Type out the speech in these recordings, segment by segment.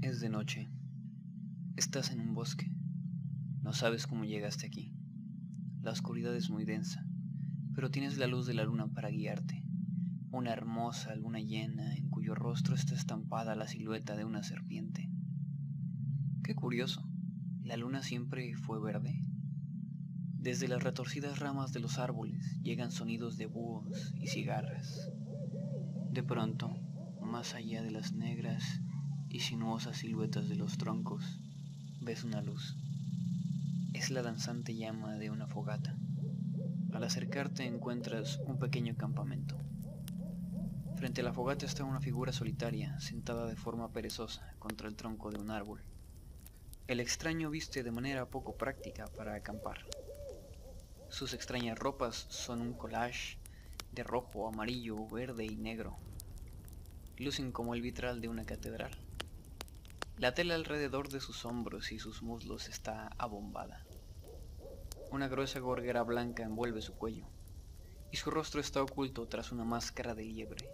Es de noche. Estás en un bosque. No sabes cómo llegaste aquí. La oscuridad es muy densa, pero tienes la luz de la luna para guiarte. Una hermosa luna llena en cuyo rostro está estampada la silueta de una serpiente. Qué curioso, ¿la luna siempre fue verde? Desde las retorcidas ramas de los árboles llegan sonidos de búhos y cigarras. De pronto, más allá de las negras y sinuosas siluetas de los troncos, ves una luz. Es la danzante llama de una fogata. Al acercarte encuentras un pequeño campamento. Frente a la fogata está una figura solitaria, sentada de forma perezosa contra el tronco de un árbol. El extraño viste de manera poco práctica para acampar. Sus extrañas ropas son un collage de rojo, amarillo, verde y negro. Lucen como el vitral de una catedral. La tela alrededor de sus hombros y sus muslos está abombada. Una gruesa gorguera blanca envuelve su cuello, y su rostro está oculto tras una máscara de liebre.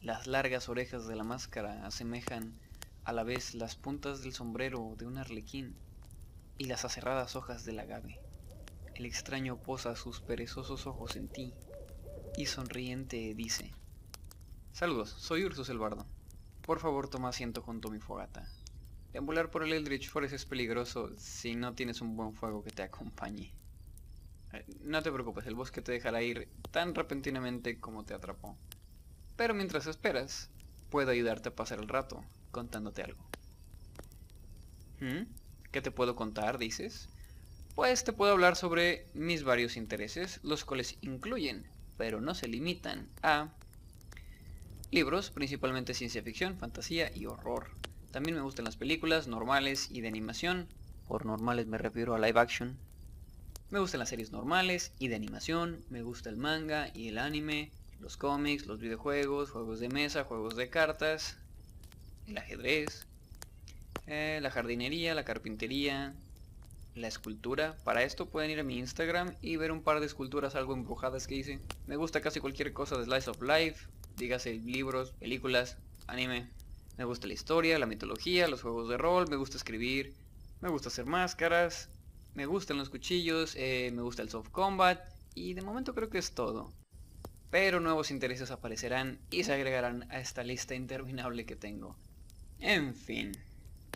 Las largas orejas de la máscara asemejan a la vez las puntas del sombrero de un arlequín y las aserradas hojas del agave. El extraño posa sus perezosos ojos en ti y sonriente dice, Saludos, soy Ursus el Bardo. Por favor toma asiento junto a mi fogata. Deambular por el Eldritch Forest es peligroso si no tienes un buen fuego que te acompañe. Eh, no te preocupes, el bosque te dejará ir tan repentinamente como te atrapó. Pero mientras esperas, puedo ayudarte a pasar el rato contándote algo. ¿Mm? ¿Qué te puedo contar, dices? Pues te puedo hablar sobre mis varios intereses, los cuales incluyen, pero no se limitan a Libros, principalmente ciencia ficción, fantasía y horror. También me gustan las películas normales y de animación. Por normales me refiero a live action. Me gustan las series normales y de animación. Me gusta el manga y el anime, los cómics, los videojuegos, juegos de mesa, juegos de cartas, el ajedrez, eh, la jardinería, la carpintería, la escultura. Para esto pueden ir a mi Instagram y ver un par de esculturas algo embrujadas que hice. Me gusta casi cualquier cosa de Slice of Life, dígase libros, películas, anime. Me gusta la historia, la mitología, los juegos de rol, me gusta escribir, me gusta hacer máscaras, me gustan los cuchillos, eh, me gusta el soft combat y de momento creo que es todo. Pero nuevos intereses aparecerán y se agregarán a esta lista interminable que tengo. En fin,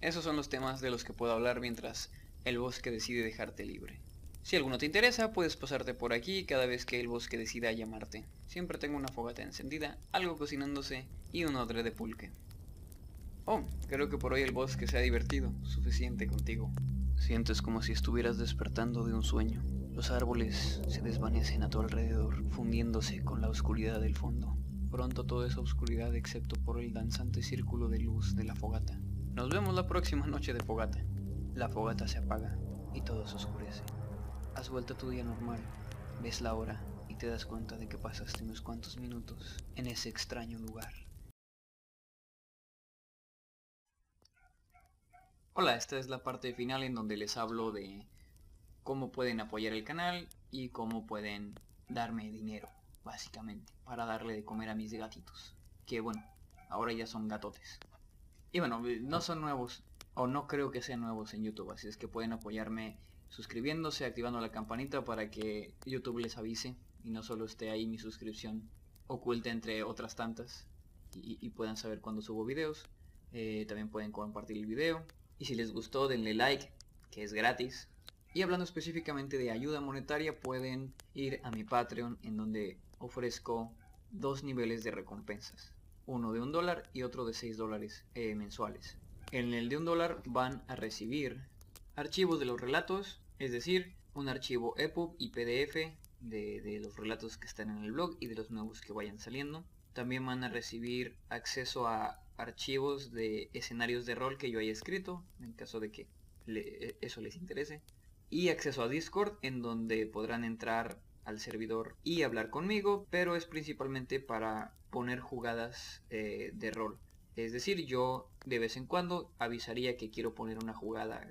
esos son los temas de los que puedo hablar mientras el bosque decide dejarte libre. Si alguno te interesa, puedes pasarte por aquí cada vez que el bosque decida llamarte. Siempre tengo una fogata encendida, algo cocinándose y un odre de pulque. Oh, creo que por hoy el bosque se ha divertido, suficiente contigo. Sientes como si estuvieras despertando de un sueño. Los árboles se desvanecen a tu alrededor, fundiéndose con la oscuridad del fondo. Pronto toda esa oscuridad excepto por el danzante círculo de luz de la fogata. Nos vemos la próxima noche de fogata. La fogata se apaga y todo se oscurece. Has vuelto a tu día normal, ves la hora y te das cuenta de que pasaste unos cuantos minutos en ese extraño lugar. Hola, esta es la parte final en donde les hablo de cómo pueden apoyar el canal y cómo pueden darme dinero, básicamente, para darle de comer a mis gatitos. Que bueno, ahora ya son gatotes. Y bueno, no son nuevos, o no creo que sean nuevos en YouTube, así es que pueden apoyarme suscribiéndose, activando la campanita para que YouTube les avise y no solo esté ahí mi suscripción oculta entre otras tantas y, puedan saber cuando subo videos. Eh, también pueden compartir el video y si les gustó denle like, que es gratis. Y hablando específicamente de ayuda monetaria pueden ir a mi Patreon en donde ofrezco dos niveles de recompensas. Uno de un dólar y otro de 6 dólares eh, mensuales. En el de un dólar van a recibir Archivos de los relatos, es decir, un archivo EPUB y PDF de, los relatos que están en el blog y de los nuevos que vayan saliendo. También van a recibir acceso a archivos de escenarios de rol que yo haya escrito, en caso de que eso les interese. Y acceso a Discord, en donde podrán entrar al servidor y hablar conmigo, pero es principalmente para poner jugadas eh, de rol. Es decir, yo de vez en cuando avisaría que quiero poner una jugada,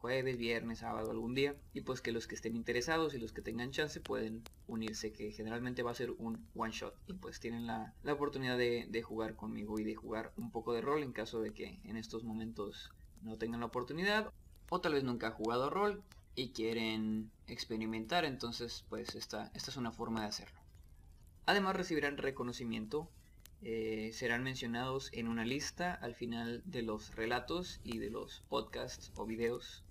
jueves, viernes, sábado, algún día. Y pues que los que estén interesados y los que tengan chance pueden unirse, que generalmente va a ser un one shot. Y pues tienen la, oportunidad de, de jugar conmigo y de jugar un poco de rol en caso de que en estos momentos no tengan la oportunidad. O tal vez nunca ha jugado rol y quieren experimentar, entonces pues esta, esta es una forma de hacerlo. Además recibirán reconocimiento, eh, serán mencionados en una lista al final de los relatos y de los podcasts o videos.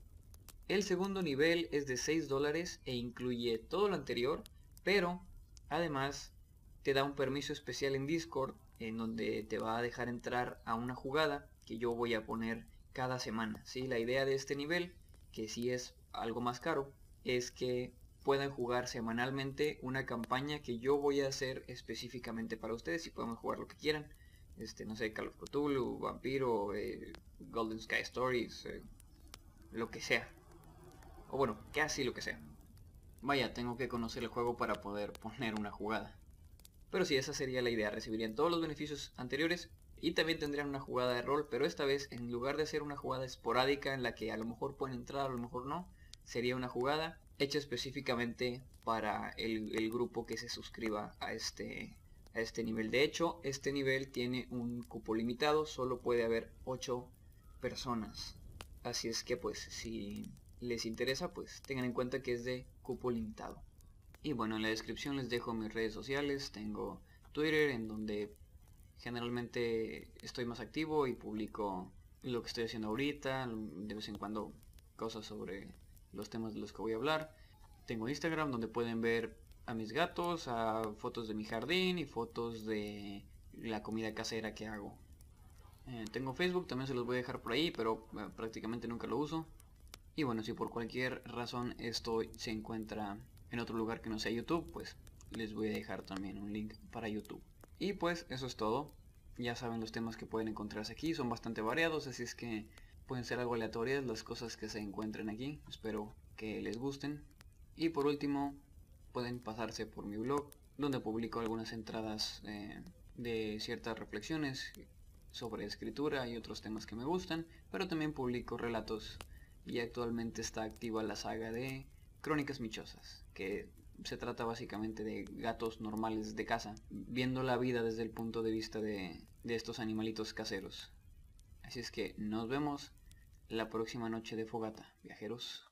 El segundo nivel es de 6 dólares e incluye todo lo anterior, pero además te da un permiso especial en Discord en donde te va a dejar entrar a una jugada que yo voy a poner cada semana. ¿sí? La idea de este nivel, que sí es algo más caro, es que puedan jugar semanalmente una campaña que yo voy a hacer específicamente para ustedes y podemos jugar lo que quieran. Este, no sé, Call of Cthulhu, Vampiro, eh, Golden Sky Stories, eh, lo que sea. O bueno, casi lo que sea. Vaya, tengo que conocer el juego para poder poner una jugada. Pero si esa sería la idea, recibirían todos los beneficios anteriores y también tendrían una jugada de rol, pero esta vez en lugar de hacer una jugada esporádica en la que a lo mejor pueden entrar, a lo mejor no, sería una jugada hecha específicamente para el, grupo que se suscriba a este, a este nivel. De hecho, este nivel tiene un cupo limitado, solo puede haber 8 personas. Así es que pues si les interesa, pues tengan en cuenta que es de cupo limitado. Y bueno, en la descripción les dejo mis redes sociales, tengo Twitter en donde generalmente estoy más activo y publico lo que estoy haciendo ahorita, de vez en cuando cosas sobre los temas de los que voy a hablar. Tengo Instagram donde pueden ver a mis gatos, a fotos de mi jardín y fotos de la comida casera que hago. Eh, tengo Facebook, también se los voy a dejar por ahí, pero eh, prácticamente nunca lo uso. Y bueno, si por cualquier razón esto se encuentra en otro lugar que no sea YouTube, pues les voy a dejar también un link para YouTube. Y pues eso es todo. Ya saben los temas que pueden encontrarse aquí, son bastante variados, así es que pueden ser algo aleatorias las cosas que se encuentren aquí. Espero que les gusten. Y por último, pueden pasarse por mi blog, donde publico algunas entradas eh, de ciertas reflexiones sobre escritura y otros temas que me gustan, pero también publico relatos y actualmente está activa la saga de Crónicas Michosas, que se trata básicamente de gatos normales de casa, viendo la vida desde el punto de vista de, de estos animalitos caseros. Así es que nos vemos la próxima noche de fogata, viajeros.